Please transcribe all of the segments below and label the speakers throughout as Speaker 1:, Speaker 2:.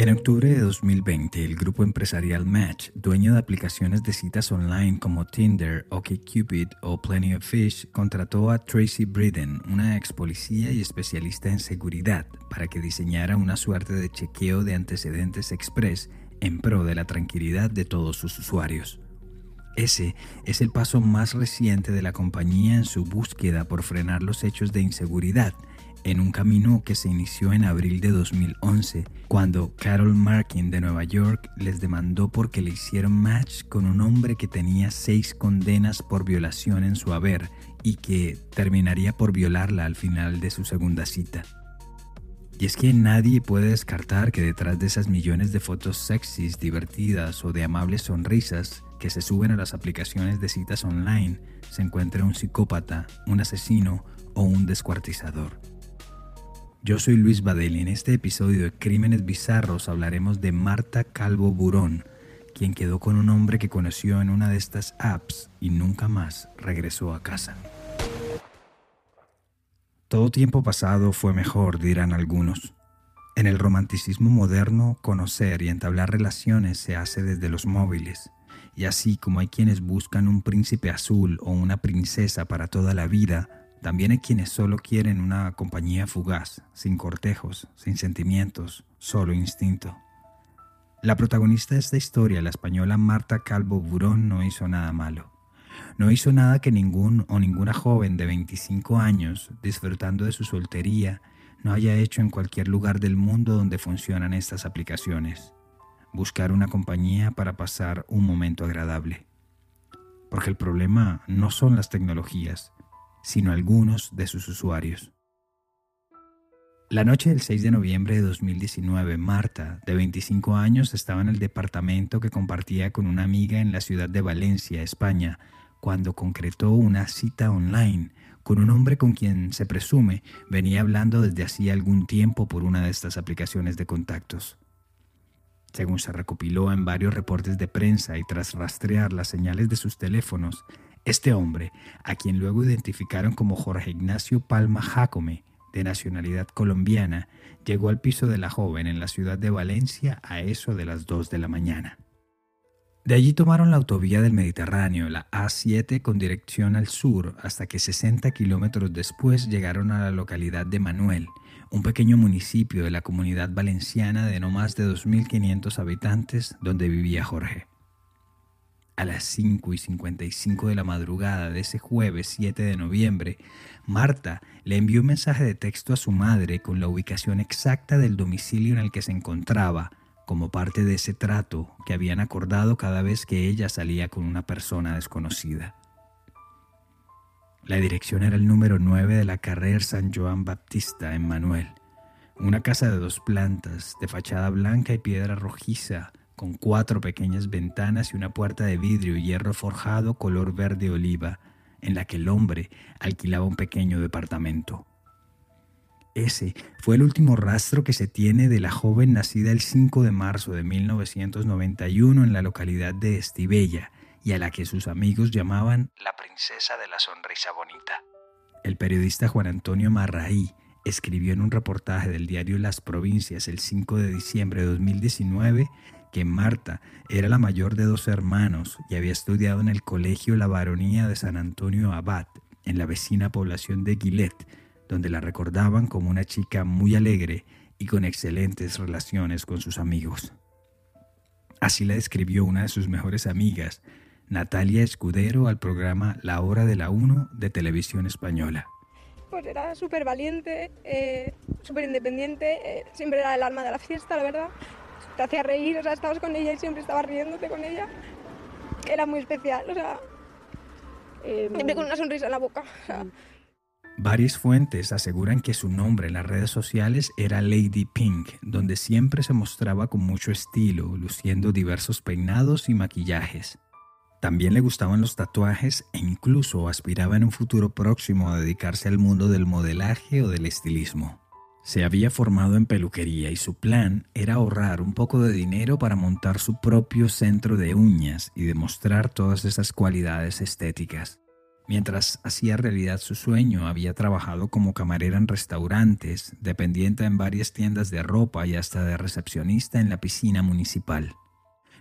Speaker 1: En octubre de 2020, el grupo empresarial Match, dueño de aplicaciones de citas online como Tinder, OkCupid o Plenty of Fish, contrató a Tracy Britton, una ex policía y especialista en seguridad, para que diseñara una suerte de chequeo de antecedentes express en pro de la tranquilidad de todos sus usuarios. Ese es el paso más reciente de la compañía en su búsqueda por frenar los hechos de inseguridad en un camino que se inició en abril de 2011, cuando Carol Markin de Nueva York les demandó porque le hicieron match con un hombre que tenía seis condenas por violación en su haber y que terminaría por violarla al final de su segunda cita. Y es que nadie puede descartar que detrás de esas millones de fotos sexys, divertidas o de amables sonrisas que se suben a las aplicaciones de citas online se encuentra un psicópata, un asesino o un descuartizador. Yo soy Luis Badel y en este episodio de Crímenes Bizarros hablaremos de Marta Calvo Burón, quien quedó con un hombre que conoció en una de estas apps y nunca más regresó a casa. Todo tiempo pasado fue mejor, dirán algunos. En el romanticismo moderno, conocer y entablar relaciones se hace desde los móviles, y así como hay quienes buscan un príncipe azul o una princesa para toda la vida, también hay quienes solo quieren una compañía fugaz, sin cortejos, sin sentimientos, solo instinto. La protagonista de esta historia, la española Marta Calvo Burón, no hizo nada malo. No hizo nada que ningún o ninguna joven de 25 años, disfrutando de su soltería, no haya hecho en cualquier lugar del mundo donde funcionan estas aplicaciones. Buscar una compañía para pasar un momento agradable. Porque el problema no son las tecnologías, sino algunos de sus usuarios. La noche del 6 de noviembre de 2019, Marta, de 25 años, estaba en el departamento que compartía con una amiga en la ciudad de Valencia, España, cuando concretó una cita online con un hombre con quien se presume venía hablando desde hacía algún tiempo por una de estas aplicaciones de contactos. Según se recopiló en varios reportes de prensa y tras rastrear las señales de sus teléfonos, este hombre, a quien luego identificaron como Jorge Ignacio Palma Jacome, de nacionalidad colombiana, llegó al piso de la joven en la ciudad de Valencia a eso de las 2 de la mañana. De allí tomaron la autovía del Mediterráneo, la A7, con dirección al sur, hasta que 60 kilómetros después llegaron a la localidad de Manuel, un pequeño municipio de la comunidad valenciana de no más de 2.500 habitantes donde vivía Jorge. A las 5 y 55 de la madrugada de ese jueves 7 de noviembre, Marta le envió un mensaje de texto a su madre con la ubicación exacta del domicilio en el que se encontraba, como parte de ese trato que habían acordado cada vez que ella salía con una persona desconocida. La dirección era el número 9 de la carrera San Joan Baptista en Manuel, una casa de dos plantas, de fachada blanca y piedra rojiza, con cuatro pequeñas ventanas y una puerta de vidrio y hierro forjado color verde oliva, en la que el hombre alquilaba un pequeño departamento. Ese fue el último rastro que se tiene de la joven nacida el 5 de marzo de 1991 en la localidad de Estibella y a la que sus amigos llamaban la princesa de la sonrisa bonita. El periodista Juan Antonio Marraí escribió en un reportaje del diario Las Provincias el 5 de diciembre de 2019 que Marta era la mayor de dos hermanos y había estudiado en el colegio La Baronía de San Antonio Abad, en la vecina población de Guilet, donde la recordaban como una chica muy alegre y con excelentes relaciones con sus amigos. Así la describió una de sus mejores amigas, Natalia Escudero, al programa La Hora de la Uno de Televisión Española.
Speaker 2: Pues era súper valiente, eh, súper independiente, eh, siempre era el alma de la fiesta, la verdad te hacía reír, o sea, estabas con ella y siempre estabas riéndote con ella. Era muy especial, o sea, em, siempre con una sonrisa en la boca.
Speaker 1: Varias fuentes aseguran que su nombre en las redes sociales era Lady Pink, donde siempre se mostraba con mucho estilo, luciendo diversos peinados y maquillajes. También le gustaban los tatuajes e incluso aspiraba en un futuro próximo a dedicarse al mundo del modelaje o del estilismo. Se había formado en peluquería y su plan era ahorrar un poco de dinero para montar su propio centro de uñas y demostrar todas esas cualidades estéticas. Mientras hacía realidad su sueño, había trabajado como camarera en restaurantes, dependiente en varias tiendas de ropa y hasta de recepcionista en la piscina municipal.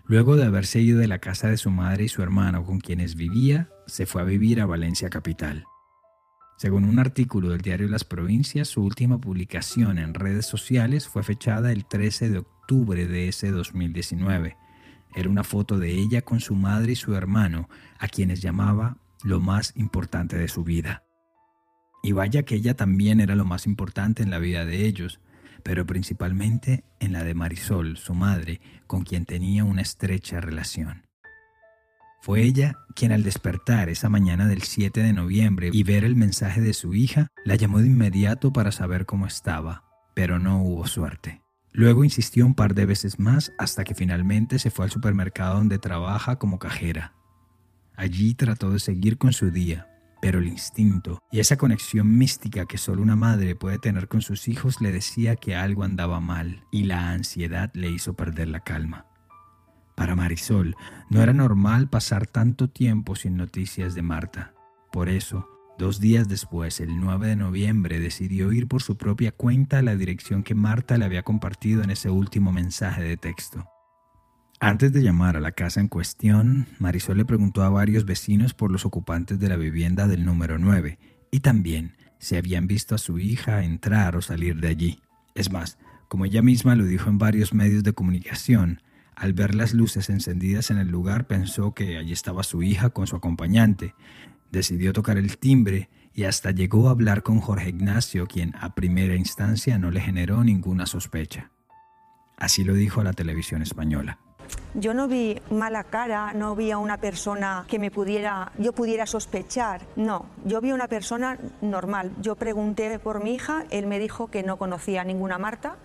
Speaker 1: Luego de haberse ido de la casa de su madre y su hermano con quienes vivía, se fue a vivir a Valencia capital. Según un artículo del diario Las Provincias, su última publicación en redes sociales fue fechada el 13 de octubre de ese 2019. Era una foto de ella con su madre y su hermano, a quienes llamaba lo más importante de su vida. Y vaya que ella también era lo más importante en la vida de ellos, pero principalmente en la de Marisol, su madre, con quien tenía una estrecha relación. Fue ella quien al despertar esa mañana del 7 de noviembre y ver el mensaje de su hija, la llamó de inmediato para saber cómo estaba, pero no hubo suerte. Luego insistió un par de veces más hasta que finalmente se fue al supermercado donde trabaja como cajera. Allí trató de seguir con su día, pero el instinto y esa conexión mística que solo una madre puede tener con sus hijos le decía que algo andaba mal y la ansiedad le hizo perder la calma. Para Marisol no era normal pasar tanto tiempo sin noticias de Marta. Por eso, dos días después, el 9 de noviembre, decidió ir por su propia cuenta a la dirección que Marta le había compartido en ese último mensaje de texto. Antes de llamar a la casa en cuestión, Marisol le preguntó a varios vecinos por los ocupantes de la vivienda del número 9 y también si habían visto a su hija entrar o salir de allí. Es más, como ella misma lo dijo en varios medios de comunicación, al ver las luces encendidas en el lugar pensó que allí estaba su hija con su acompañante. Decidió tocar el timbre y hasta llegó a hablar con Jorge Ignacio, quien a primera instancia no le generó ninguna sospecha. Así lo dijo a la televisión española.
Speaker 3: Yo no vi mala cara, no vi a una persona que me pudiera, yo pudiera sospechar. No, yo vi a una persona normal. Yo pregunté por mi hija, él me dijo que no conocía a ninguna Marta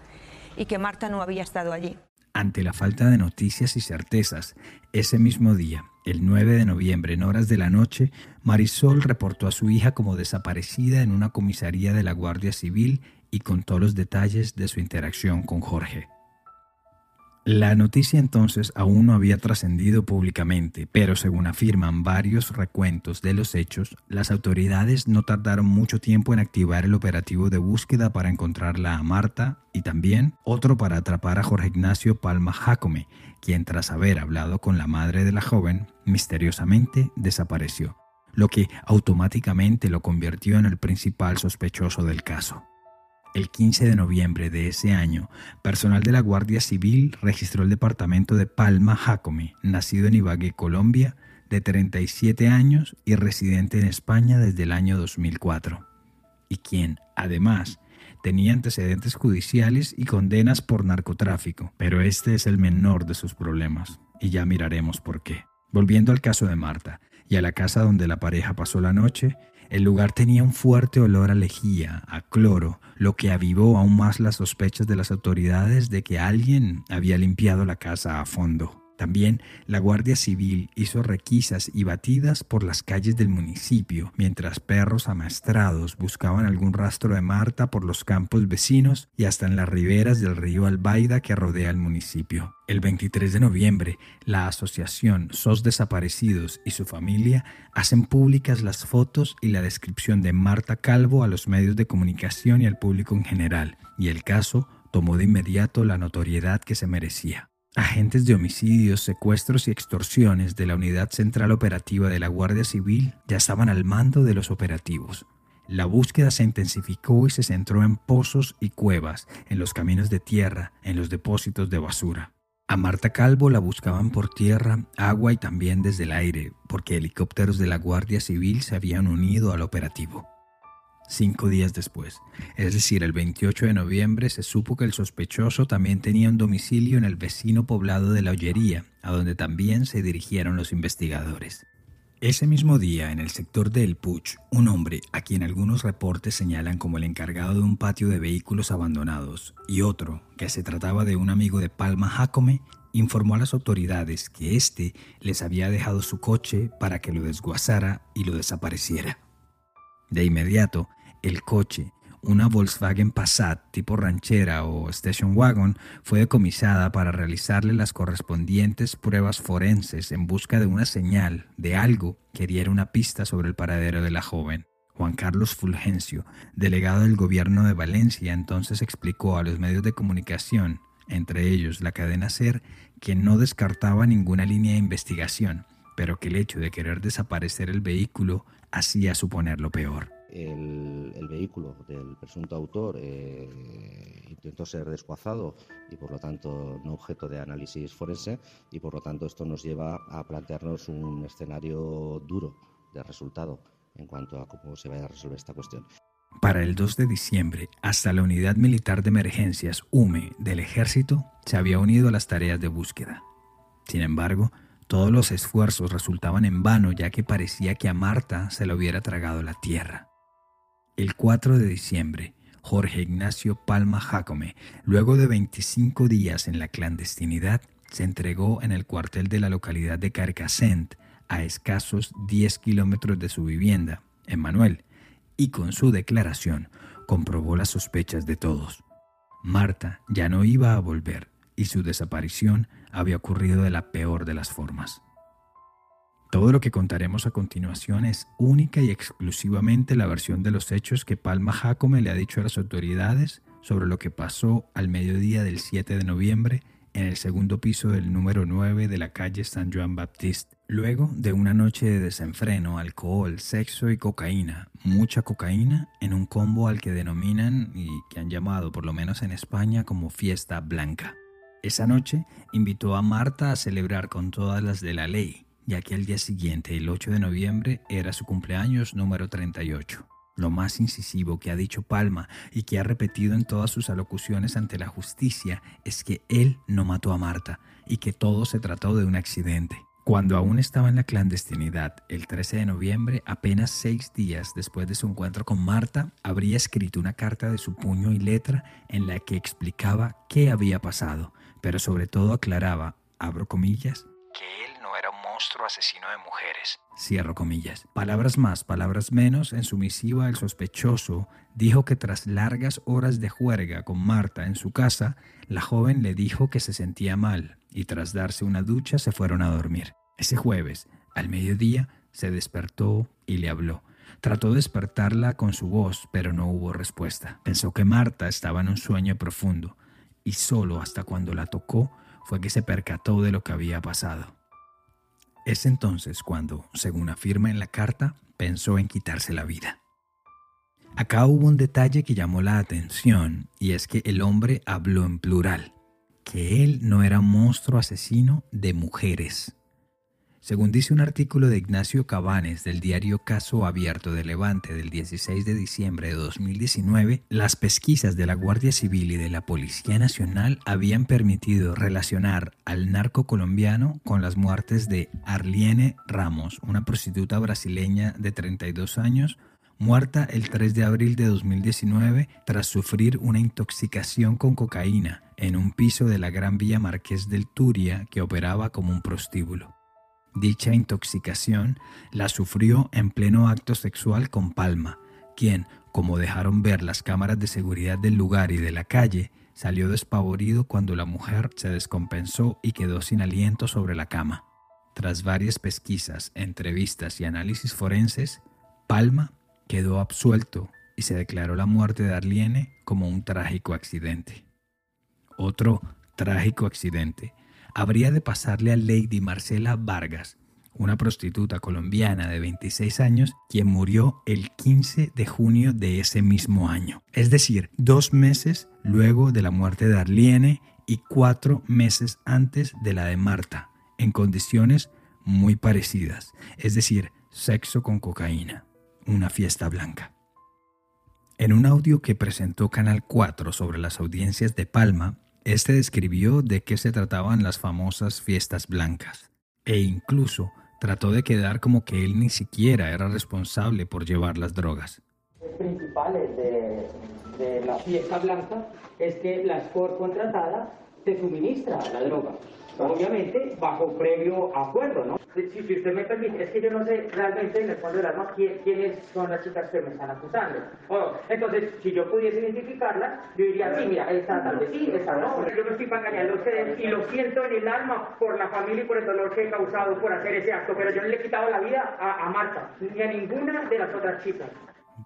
Speaker 3: y que Marta no había estado allí.
Speaker 1: Ante la falta de noticias y certezas, ese mismo día, el 9 de noviembre, en horas de la noche, Marisol reportó a su hija como desaparecida en una comisaría de la Guardia Civil y contó los detalles de su interacción con Jorge. La noticia entonces aún no había trascendido públicamente, pero según afirman varios recuentos de los hechos, las autoridades no tardaron mucho tiempo en activar el operativo de búsqueda para encontrarla a Marta y también otro para atrapar a Jorge Ignacio Palma Jacome, quien tras haber hablado con la madre de la joven, misteriosamente desapareció, lo que automáticamente lo convirtió en el principal sospechoso del caso. El 15 de noviembre de ese año, personal de la Guardia Civil registró el departamento de Palma Jacome, nacido en Ibagué, Colombia, de 37 años y residente en España desde el año 2004, y quien, además, tenía antecedentes judiciales y condenas por narcotráfico, pero este es el menor de sus problemas, y ya miraremos por qué. Volviendo al caso de Marta y a la casa donde la pareja pasó la noche, el lugar tenía un fuerte olor a lejía, a cloro, lo que avivó aún más las sospechas de las autoridades de que alguien había limpiado la casa a fondo. También la Guardia Civil hizo requisas y batidas por las calles del municipio, mientras perros amaestrados buscaban algún rastro de Marta por los campos vecinos y hasta en las riberas del río Albaida que rodea el municipio. El 23 de noviembre, la asociación SOS Desaparecidos y su familia hacen públicas las fotos y la descripción de Marta Calvo a los medios de comunicación y al público en general, y el caso tomó de inmediato la notoriedad que se merecía. Agentes de homicidios, secuestros y extorsiones de la Unidad Central Operativa de la Guardia Civil ya estaban al mando de los operativos. La búsqueda se intensificó y se centró en pozos y cuevas, en los caminos de tierra, en los depósitos de basura. A Marta Calvo la buscaban por tierra, agua y también desde el aire, porque helicópteros de la Guardia Civil se habían unido al operativo. Cinco días después, es decir, el 28 de noviembre, se supo que el sospechoso también tenía un domicilio en el vecino poblado de La Ollería, a donde también se dirigieron los investigadores. Ese mismo día, en el sector de El Puch, un hombre, a quien algunos reportes señalan como el encargado de un patio de vehículos abandonados, y otro, que se trataba de un amigo de Palma Jacome, informó a las autoridades que éste les había dejado su coche para que lo desguazara y lo desapareciera. De inmediato, el coche, una Volkswagen Passat tipo ranchera o station wagon fue decomisada para realizarle las correspondientes pruebas forenses en busca de una señal de algo que diera una pista sobre el paradero de la joven. Juan Carlos Fulgencio, delegado del gobierno de Valencia, entonces explicó a los medios de comunicación, entre ellos la cadena SER, que no descartaba ninguna línea de investigación, pero que el hecho de querer desaparecer el vehículo hacía suponer lo peor
Speaker 4: el, vehículo del presunto autor eh, intentó ser desguazado y por lo tanto no objeto de análisis forense y por lo tanto esto nos lleva a plantearnos un escenario duro de resultado en cuanto a cómo se vaya a resolver esta cuestión.
Speaker 1: Para el 2 de diciembre, hasta la Unidad Militar de Emergencias UME del Ejército se había unido a las tareas de búsqueda. Sin embargo, todos los esfuerzos resultaban en vano ya que parecía que a Marta se le hubiera tragado la tierra. El 4 de diciembre, Jorge Ignacio Palma Jacome, luego de 25 días en la clandestinidad, se entregó en el cuartel de la localidad de Carcasent, a escasos 10 kilómetros de su vivienda, en Manuel, y con su declaración comprobó las sospechas de todos. Marta ya no iba a volver y su desaparición había ocurrido de la peor de las formas. Todo lo que contaremos a continuación es única y exclusivamente la versión de los hechos que Palma Jacome le ha dicho a las autoridades sobre lo que pasó al mediodía del 7 de noviembre en el segundo piso del número 9 de la calle San Juan Baptiste. Luego de una noche de desenfreno, alcohol, sexo y cocaína, mucha cocaína, en un combo al que denominan y que han llamado, por lo menos en España, como fiesta blanca. Esa noche invitó a Marta a celebrar con todas las de la ley, ya que al día siguiente, el 8 de noviembre, era su cumpleaños número 38. Lo más incisivo que ha dicho Palma y que ha repetido en todas sus alocuciones ante la justicia es que él no mató a Marta y que todo se trató de un accidente. Cuando aún estaba en la clandestinidad, el 13 de noviembre, apenas seis días después de su encuentro con Marta, habría escrito una carta de su puño y letra en la que explicaba qué había pasado, pero sobre todo aclaraba, abro comillas, que él monstruo asesino de mujeres. Cierro comillas. Palabras más, palabras menos, en su misiva el sospechoso dijo que tras largas horas de juerga con Marta en su casa, la joven le dijo que se sentía mal y tras darse una ducha se fueron a dormir. Ese jueves, al mediodía, se despertó y le habló. Trató de despertarla con su voz, pero no hubo respuesta. Pensó que Marta estaba en un sueño profundo y solo hasta cuando la tocó fue que se percató de lo que había pasado. Es entonces cuando, según afirma en la carta, pensó en quitarse la vida. Acá hubo un detalle que llamó la atención y es que el hombre habló en plural, que él no era monstruo asesino de mujeres. Según dice un artículo de Ignacio Cabanes del diario Caso Abierto de Levante del 16 de diciembre de 2019, las pesquisas de la Guardia Civil y de la Policía Nacional habían permitido relacionar al narco colombiano con las muertes de Arliene Ramos, una prostituta brasileña de 32 años, muerta el 3 de abril de 2019 tras sufrir una intoxicación con cocaína en un piso de la Gran Vía Marqués del Turia que operaba como un prostíbulo. Dicha intoxicación la sufrió en pleno acto sexual con Palma, quien, como dejaron ver las cámaras de seguridad del lugar y de la calle, salió despavorido cuando la mujer se descompensó y quedó sin aliento sobre la cama. Tras varias pesquisas, entrevistas y análisis forenses, Palma quedó absuelto y se declaró la muerte de Arliene como un trágico accidente. Otro trágico accidente habría de pasarle a Lady Marcela Vargas, una prostituta colombiana de 26 años, quien murió el 15 de junio de ese mismo año. Es decir, dos meses luego de la muerte de Arliene y cuatro meses antes de la de Marta, en condiciones muy parecidas, es decir, sexo con cocaína, una fiesta blanca. En un audio que presentó Canal 4 sobre las audiencias de Palma, este describió de qué se trataban las famosas fiestas blancas e incluso trató de quedar como que él ni siquiera era responsable por llevar las drogas.
Speaker 5: Principales de, la fiesta blanca es que la escort contratada te suministra la droga, obviamente bajo previo acuerdo, ¿no? si, usted me permite, es que yo no sé realmente en el fondo del alma quiénes son las chicas que me están acusando. entonces, si yo pudiese identificarlas, yo diría, sí, mira, esta tal vez sí, esta no. Yo no estoy engañar a ustedes y lo siento en el alma por la familia y por el dolor que he causado por hacer ese acto, pero yo no le he quitado la vida a, a Marta, ni a ninguna de las otras chicas.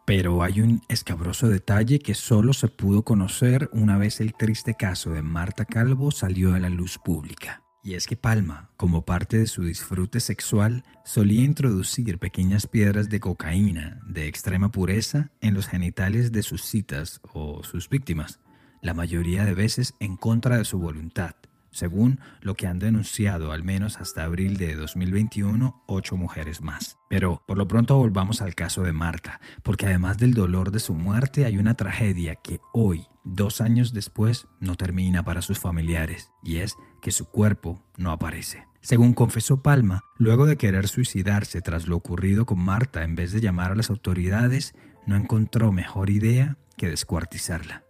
Speaker 1: Pero hay un escabroso detalle que solo se pudo conocer una vez el triste caso de Marta Calvo salió a la luz pública. Y es que Palma, como parte de su disfrute sexual, solía introducir pequeñas piedras de cocaína de extrema pureza en los genitales de sus citas o sus víctimas, la mayoría de veces en contra de su voluntad, según lo que han denunciado al menos hasta abril de 2021 ocho mujeres más. Pero por lo pronto volvamos al caso de Marta, porque además del dolor de su muerte hay una tragedia que hoy, dos años después, no termina para sus familiares, y es que su cuerpo no aparece. Según confesó Palma, luego de querer suicidarse tras lo ocurrido con Marta en vez de llamar a las autoridades, no encontró mejor idea que descuartizarla.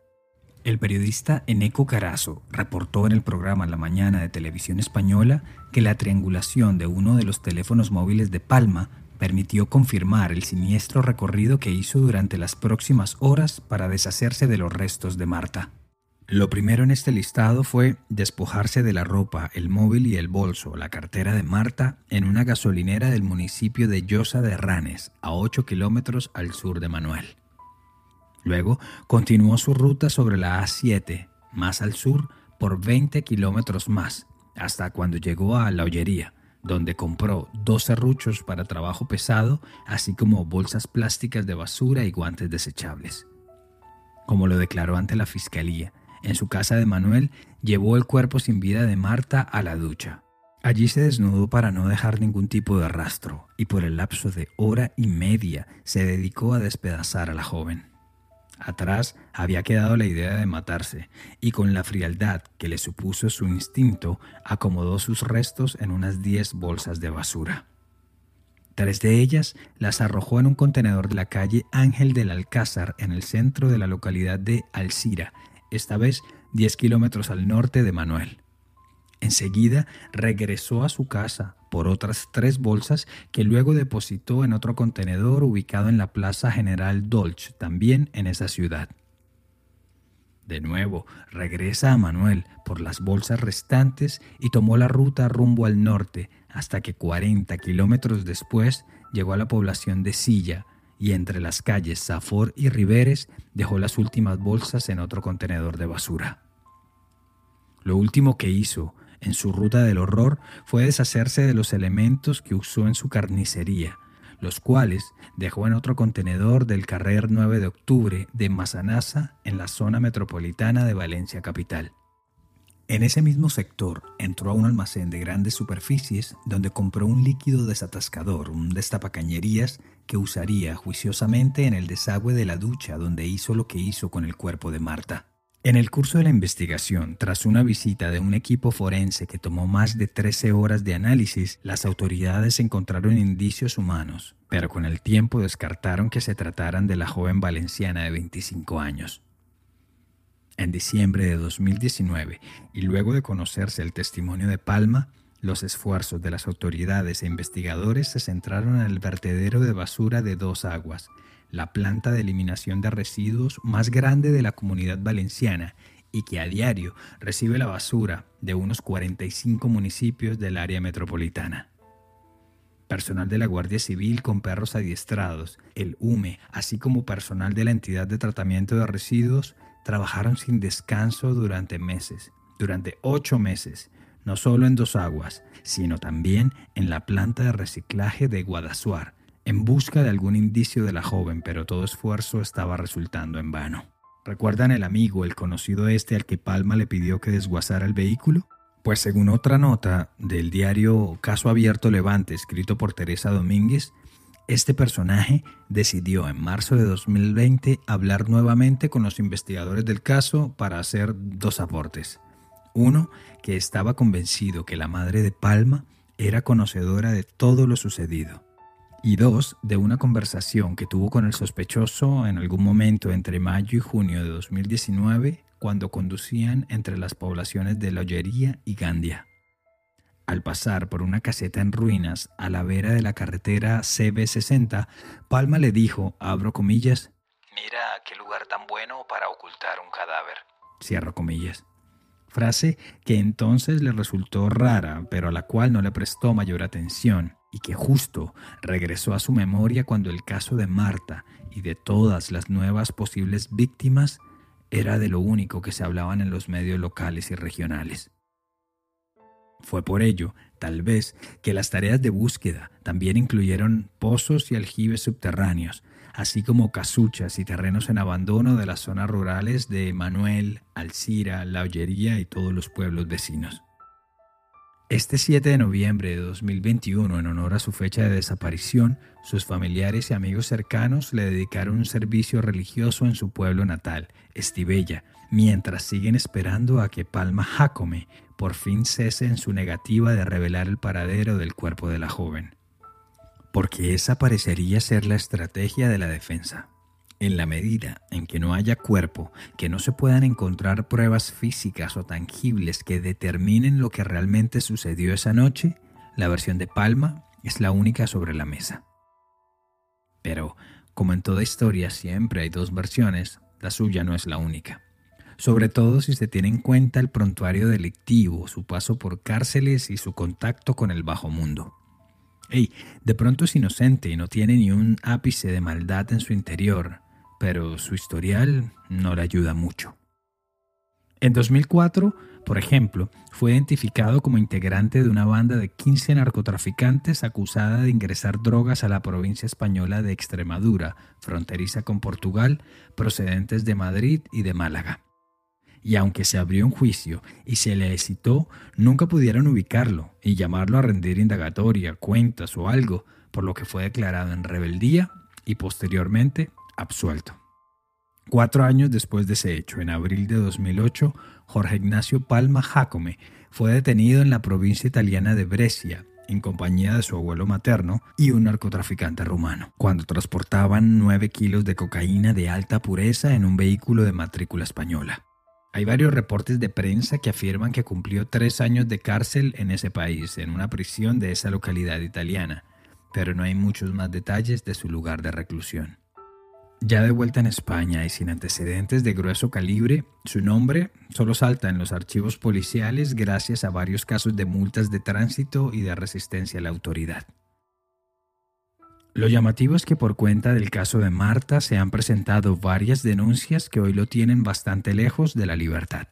Speaker 1: El periodista Eneco Carazo reportó en el programa La Mañana de Televisión Española que la triangulación de uno de los teléfonos móviles de Palma permitió confirmar el siniestro recorrido que hizo durante las próximas horas para deshacerse de los restos de Marta. Lo primero en este listado fue despojarse de la ropa, el móvil y el bolso, la cartera de Marta, en una gasolinera del municipio de Llosa de Ranes, a 8 kilómetros al sur de Manuel. Luego continuó su ruta sobre la A7, más al sur, por 20 kilómetros más, hasta cuando llegó a La Ollería, donde compró dos serruchos para trabajo pesado, así como bolsas plásticas de basura y guantes desechables. Como lo declaró ante la fiscalía, en su casa de Manuel llevó el cuerpo sin vida de Marta a la ducha. Allí se desnudó para no dejar ningún tipo de rastro y por el lapso de hora y media se dedicó a despedazar a la joven. Atrás había quedado la idea de matarse, y con la frialdad que le supuso su instinto, acomodó sus restos en unas diez bolsas de basura. Tres de ellas las arrojó en un contenedor de la calle Ángel del Alcázar en el centro de la localidad de Alcira, esta vez diez kilómetros al norte de Manuel. Enseguida regresó a su casa por otras tres bolsas que luego depositó en otro contenedor ubicado en la Plaza General Dolch, también en esa ciudad. De nuevo, regresa a Manuel por las bolsas restantes y tomó la ruta rumbo al norte hasta que 40 kilómetros después llegó a la población de Silla y entre las calles Safor y Riveres dejó las últimas bolsas en otro contenedor de basura. Lo último que hizo en su ruta del horror fue deshacerse de los elementos que usó en su carnicería, los cuales dejó en otro contenedor del carrer 9 de octubre de Mazanasa en la zona metropolitana de Valencia capital. En ese mismo sector entró a un almacén de grandes superficies donde compró un líquido desatascador, un destapacañerías que usaría juiciosamente en el desagüe de la ducha donde hizo lo que hizo con el cuerpo de Marta. En el curso de la investigación, tras una visita de un equipo forense que tomó más de 13 horas de análisis, las autoridades encontraron indicios humanos, pero con el tiempo descartaron que se trataran de la joven valenciana de 25 años. En diciembre de 2019, y luego de conocerse el testimonio de Palma, los esfuerzos de las autoridades e investigadores se centraron en el vertedero de basura de dos aguas, la planta de eliminación de residuos más grande de la comunidad valenciana y que a diario recibe la basura de unos 45 municipios del área metropolitana. Personal de la Guardia Civil con perros adiestrados, el UME, así como personal de la entidad de tratamiento de residuos, trabajaron sin descanso durante meses, durante ocho meses, no solo en Dos Aguas, sino también en la planta de reciclaje de Guadasuar, en busca de algún indicio de la joven, pero todo esfuerzo estaba resultando en vano. ¿Recuerdan el amigo, el conocido este al que Palma le pidió que desguazara el vehículo? Pues según otra nota del diario Caso Abierto Levante, escrito por Teresa Domínguez, este personaje decidió en marzo de 2020 hablar nuevamente con los investigadores del caso para hacer dos aportes. Uno, que estaba convencido que la madre de Palma era conocedora de todo lo sucedido y dos, de una conversación que tuvo con el sospechoso en algún momento entre mayo y junio de 2019 cuando conducían entre las poblaciones de La Ollería y Gandia. Al pasar por una caseta en ruinas a la vera de la carretera CB60, Palma le dijo, abro comillas,
Speaker 6: Mira qué lugar tan bueno para ocultar un cadáver.
Speaker 1: Cierro comillas. Frase que entonces le resultó rara, pero a la cual no le prestó mayor atención y que justo regresó a su memoria cuando el caso de Marta y de todas las nuevas posibles víctimas era de lo único que se hablaban en los medios locales y regionales. Fue por ello, tal vez, que las tareas de búsqueda también incluyeron pozos y aljibes subterráneos, así como casuchas y terrenos en abandono de las zonas rurales de Manuel, Alcira, La Ollería y todos los pueblos vecinos. Este 7 de noviembre de 2021, en honor a su fecha de desaparición, sus familiares y amigos cercanos le dedicaron un servicio religioso en su pueblo natal, Estivella, mientras siguen esperando a que Palma Jacome por fin cese en su negativa de revelar el paradero del cuerpo de la joven. Porque esa parecería ser la estrategia de la defensa. En la medida en que no haya cuerpo, que no se puedan encontrar pruebas físicas o tangibles que determinen lo que realmente sucedió esa noche, la versión de Palma es la única sobre la mesa. Pero, como en toda historia siempre hay dos versiones, la suya no es la única. Sobre todo si se tiene en cuenta el prontuario delictivo, su paso por cárceles y su contacto con el bajo mundo. Ey, de pronto es inocente y no tiene ni un ápice de maldad en su interior, pero su historial no le ayuda mucho. En 2004, por ejemplo, fue identificado como integrante de una banda de 15 narcotraficantes acusada de ingresar drogas a la provincia española de Extremadura, fronteriza con Portugal, procedentes de Madrid y de Málaga. Y aunque se abrió un juicio y se le citó, nunca pudieron ubicarlo y llamarlo a rendir indagatoria, cuentas o algo, por lo que fue declarado en rebeldía y posteriormente absuelto. Cuatro años después de ese hecho, en abril de 2008, Jorge Ignacio Palma Jacome fue detenido en la provincia italiana de Brescia en compañía de su abuelo materno y un narcotraficante rumano, cuando transportaban nueve kilos de cocaína de alta pureza en un vehículo de matrícula española. Hay varios reportes de prensa que afirman que cumplió tres años de cárcel en ese país, en una prisión de esa localidad italiana, pero no hay muchos más detalles de su lugar de reclusión. Ya de vuelta en España y sin antecedentes de grueso calibre, su nombre solo salta en los archivos policiales gracias a varios casos de multas de tránsito y de resistencia a la autoridad. Lo llamativo es que por cuenta del caso de Marta se han presentado varias denuncias que hoy lo tienen bastante lejos de la libertad.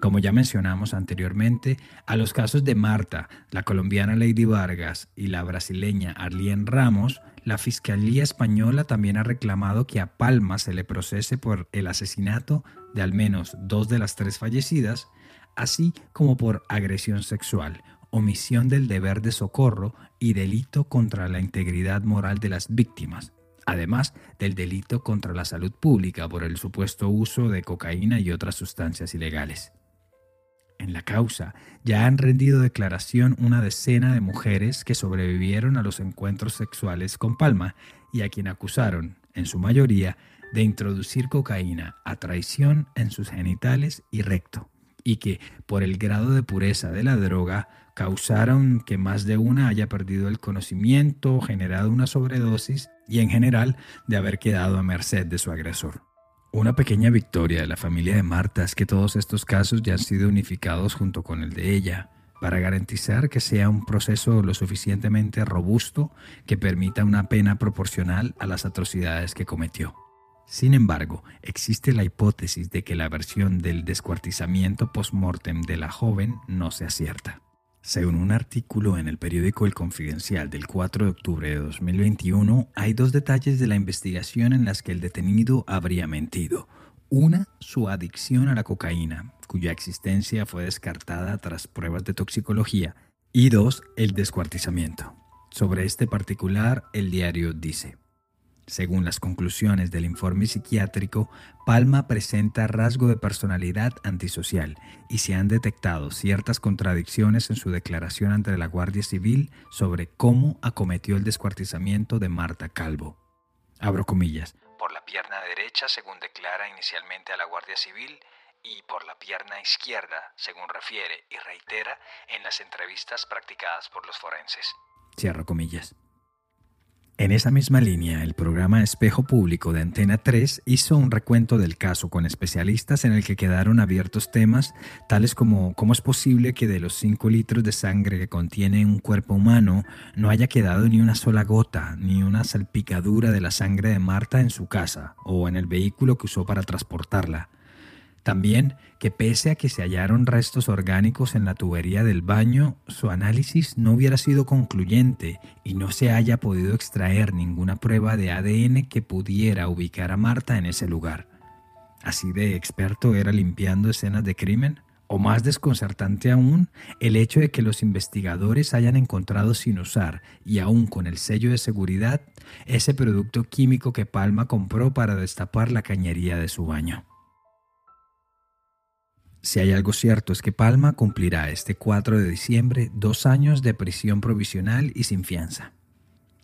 Speaker 1: Como ya mencionamos anteriormente, a los casos de Marta, la colombiana Lady Vargas y la brasileña Arlene Ramos, la Fiscalía Española también ha reclamado que a Palma se le procese por el asesinato de al menos dos de las tres fallecidas, así como por agresión sexual, omisión del deber de socorro y delito contra la integridad moral de las víctimas, además del delito contra la salud pública por el supuesto uso de cocaína y otras sustancias ilegales. En la causa ya han rendido declaración una decena de mujeres que sobrevivieron a los encuentros sexuales con Palma y a quien acusaron, en su mayoría, de introducir cocaína a traición en sus genitales y recto, y que, por el grado de pureza de la droga, causaron que más de una haya perdido el conocimiento, generado una sobredosis y en general de haber quedado a merced de su agresor. Una pequeña victoria de la familia de Marta es que todos estos casos ya han sido unificados junto con el de ella, para garantizar que sea un proceso lo suficientemente robusto que permita una pena proporcional a las atrocidades que cometió. Sin embargo, existe la hipótesis de que la versión del descuartizamiento post-mortem de la joven no sea cierta. Según un artículo en el periódico El Confidencial del 4 de octubre de 2021, hay dos detalles de la investigación en las que el detenido habría mentido. Una, su adicción a la cocaína, cuya existencia fue descartada tras pruebas de toxicología. Y dos, el descuartizamiento. Sobre este particular, el diario dice, según las conclusiones del informe psiquiátrico, Palma presenta rasgo de personalidad antisocial y se han detectado ciertas contradicciones en su declaración ante la Guardia Civil sobre cómo acometió el descuartizamiento de Marta Calvo. Abro comillas.
Speaker 6: Por la pierna derecha, según declara inicialmente a la Guardia Civil, y por la pierna izquierda, según refiere y reitera en las entrevistas practicadas por los forenses.
Speaker 1: Cierro comillas. En esa misma línea, el programa Espejo Público de Antena 3 hizo un recuento del caso con especialistas en el que quedaron abiertos temas tales como cómo es posible que de los 5 litros de sangre que contiene un cuerpo humano no haya quedado ni una sola gota, ni una salpicadura de la sangre de Marta en su casa o en el vehículo que usó para transportarla. También que pese a que se hallaron restos orgánicos en la tubería del baño, su análisis no hubiera sido concluyente y no se haya podido extraer ninguna prueba de ADN que pudiera ubicar a Marta en ese lugar. Así de experto era limpiando escenas de crimen. O más desconcertante aún, el hecho de que los investigadores hayan encontrado sin usar, y aún con el sello de seguridad, ese producto químico que Palma compró para destapar la cañería de su baño. Si hay algo cierto es que Palma cumplirá este 4 de diciembre dos años de prisión provisional y sin fianza.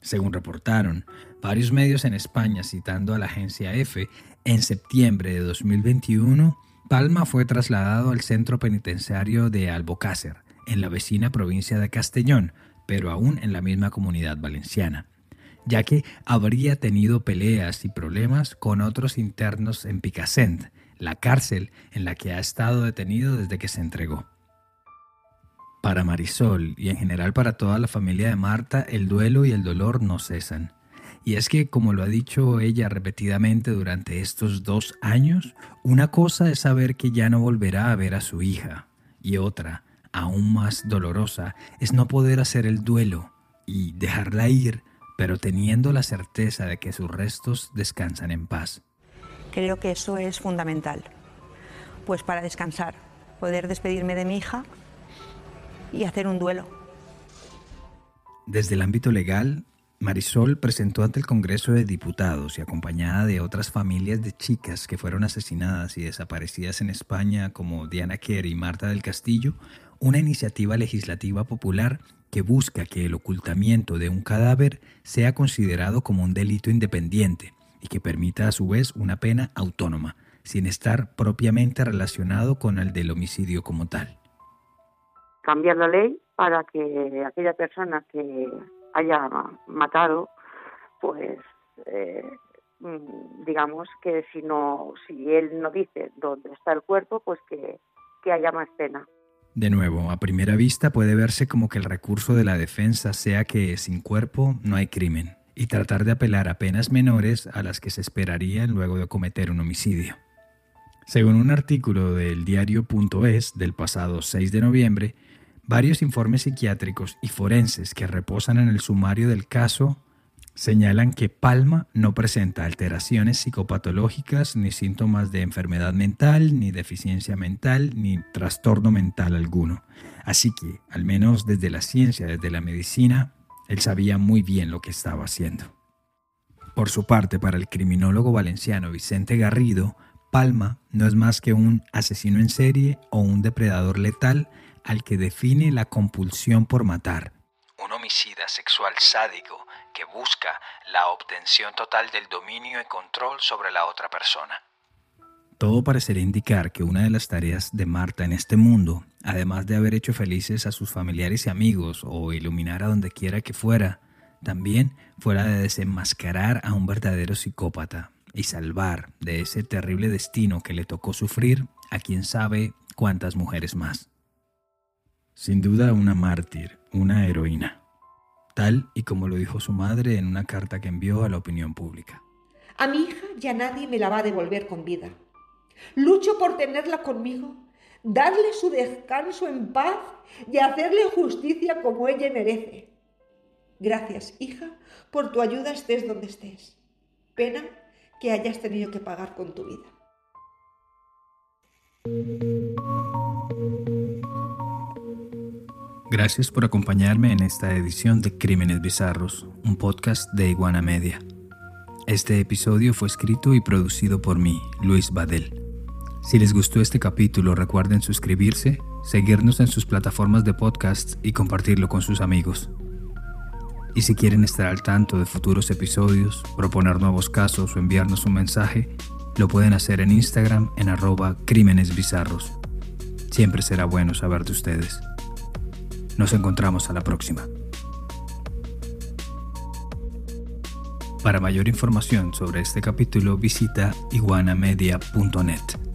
Speaker 1: Según reportaron varios medios en España citando a la agencia EFE, en septiembre de 2021, Palma fue trasladado al centro penitenciario de Albocácer, en la vecina provincia de Castellón, pero aún en la misma comunidad valenciana, ya que habría tenido peleas y problemas con otros internos en Picassent, la cárcel en la que ha estado detenido desde que se entregó. Para Marisol y en general para toda la familia de Marta, el duelo y el dolor no cesan. Y es que, como lo ha dicho ella repetidamente durante estos dos años, una cosa es saber que ya no volverá a ver a su hija, y otra, aún más dolorosa, es no poder hacer el duelo y dejarla ir, pero teniendo la certeza de que sus restos descansan en paz.
Speaker 3: Creo que eso es fundamental, pues para descansar, poder despedirme de mi hija y hacer un duelo.
Speaker 1: Desde el ámbito legal, Marisol presentó ante el Congreso de Diputados y acompañada de otras familias de chicas que fueron asesinadas y desaparecidas en España como Diana Kerr y Marta del Castillo, una iniciativa legislativa popular que busca que el ocultamiento de un cadáver sea considerado como un delito independiente y que permita a su vez una pena autónoma, sin estar propiamente relacionado con el del homicidio como tal.
Speaker 7: Cambiar la ley para que aquella persona que haya matado, pues eh, mm, digamos que si no, si él no dice dónde está el cuerpo, pues que, que haya más pena.
Speaker 1: De nuevo, a primera vista puede verse como que el recurso de la defensa sea que sin cuerpo no hay crimen y tratar de apelar a penas menores a las que se esperarían luego de cometer un homicidio. Según un artículo del diario.es del pasado 6 de noviembre, varios informes psiquiátricos y forenses que reposan en el sumario del caso señalan que Palma no presenta alteraciones psicopatológicas ni síntomas de enfermedad mental, ni deficiencia mental, ni trastorno mental alguno. Así que, al menos desde la ciencia, desde la medicina, él sabía muy bien lo que estaba haciendo. Por su parte, para el criminólogo valenciano Vicente Garrido, Palma no es más que un asesino en serie o un depredador letal al que define la compulsión por matar.
Speaker 6: Un homicida sexual sádico que busca la obtención total del dominio y control sobre la otra persona.
Speaker 1: Todo parecería indicar que una de las tareas de Marta en este mundo, además de haber hecho felices a sus familiares y amigos o iluminar a donde quiera que fuera, también fuera de desenmascarar a un verdadero psicópata y salvar de ese terrible destino que le tocó sufrir a quien sabe cuántas mujeres más. Sin duda una mártir, una heroína, tal y como lo dijo su madre en una carta que envió a la opinión pública.
Speaker 8: A mi hija ya nadie me la va a devolver con vida. Lucho por tenerla conmigo, darle su descanso en paz y hacerle justicia como ella merece. Gracias, hija, por tu ayuda estés donde estés. Pena que hayas tenido que pagar con tu vida.
Speaker 1: Gracias por acompañarme en esta edición de Crímenes Bizarros, un podcast de Iguana Media. Este episodio fue escrito y producido por mí, Luis Badel. Si les gustó este capítulo, recuerden suscribirse, seguirnos en sus plataformas de podcast y compartirlo con sus amigos. Y si quieren estar al tanto de futuros episodios, proponer nuevos casos o enviarnos un mensaje, lo pueden hacer en Instagram en arroba crímenes bizarros. Siempre será bueno saber de ustedes. Nos encontramos a la próxima. Para mayor información sobre este capítulo visita iguanamedia.net.